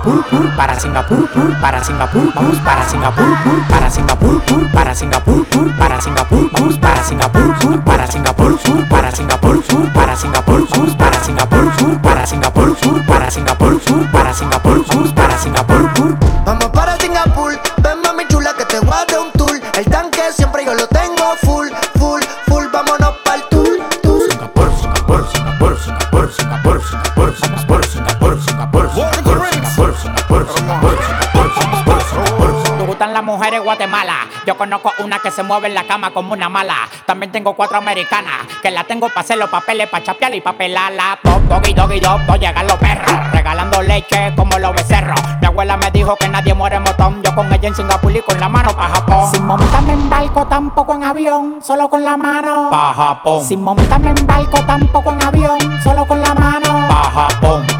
Singapur, para Singapur, para Singapur, vamos para Singapur, para Singapur, para Singapur, para Singapur, vamos para Singapur, para Singapur, para Singapur, para Singapur, para Singapur, para Singapur, para Singapur, para Singapur, para Singapur. Vamos para Singapur, ven mami chula que te dar un tour. El tanque siempre yo lo tengo full, full, full. Vámonos pa'l tour, tour. Singapur, Singapur, Singapur, Singapur, Singapur, Singapur, gustan las mujeres Guatemala. Yo conozco una que se mueve en la cama como una mala. También tengo cuatro americanas que la tengo para hacer los papeles, para chapear y papelarla. Top, doggy, doggy, dog, dog, llegan los perros. Regalando leche como los becerros. Mi abuela me dijo que nadie muere en botón. Yo con ella en Singapur y con la mano pa' Japón. Sin montarme en barco, tampoco en avión, solo con la mano. Pa' Japón. Sin montarme en barco, tampoco en avión, solo con la mano. Pa' Japón.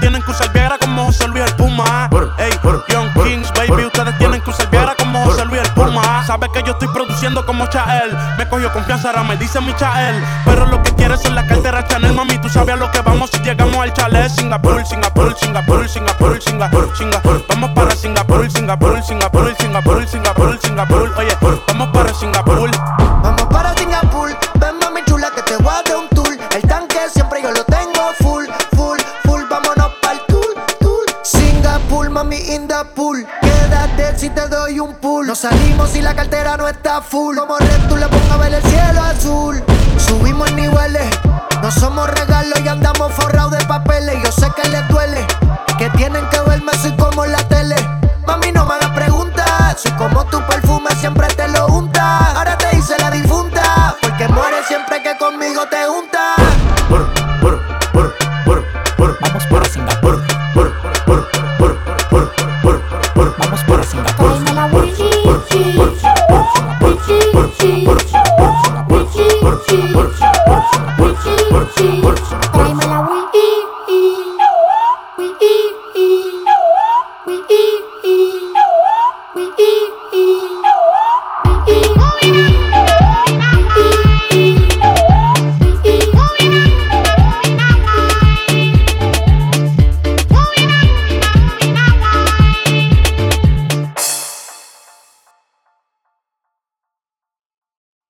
produciendo como Chael. Me cogió confianza, ahora me dice mi Chael. Pero lo que quieres es la cartera Chanel, mami. Tú sabes a lo que vamos si llegamos al chalet. Singapur, Singapur, Singapur, Singapur, Singapur, Singapur. Vamos para Singapur, Singapur, Singapur, Singapur, Singapur, Singapur. Oye, vamos Nos salimos si la cartera no está full. Como red tú le pongo a ver el cielo azul. Subimos en niveles, no somos regalos y andamos forrados de papeles. Yo sé que les duele, que tienen que verme soy como la tele. we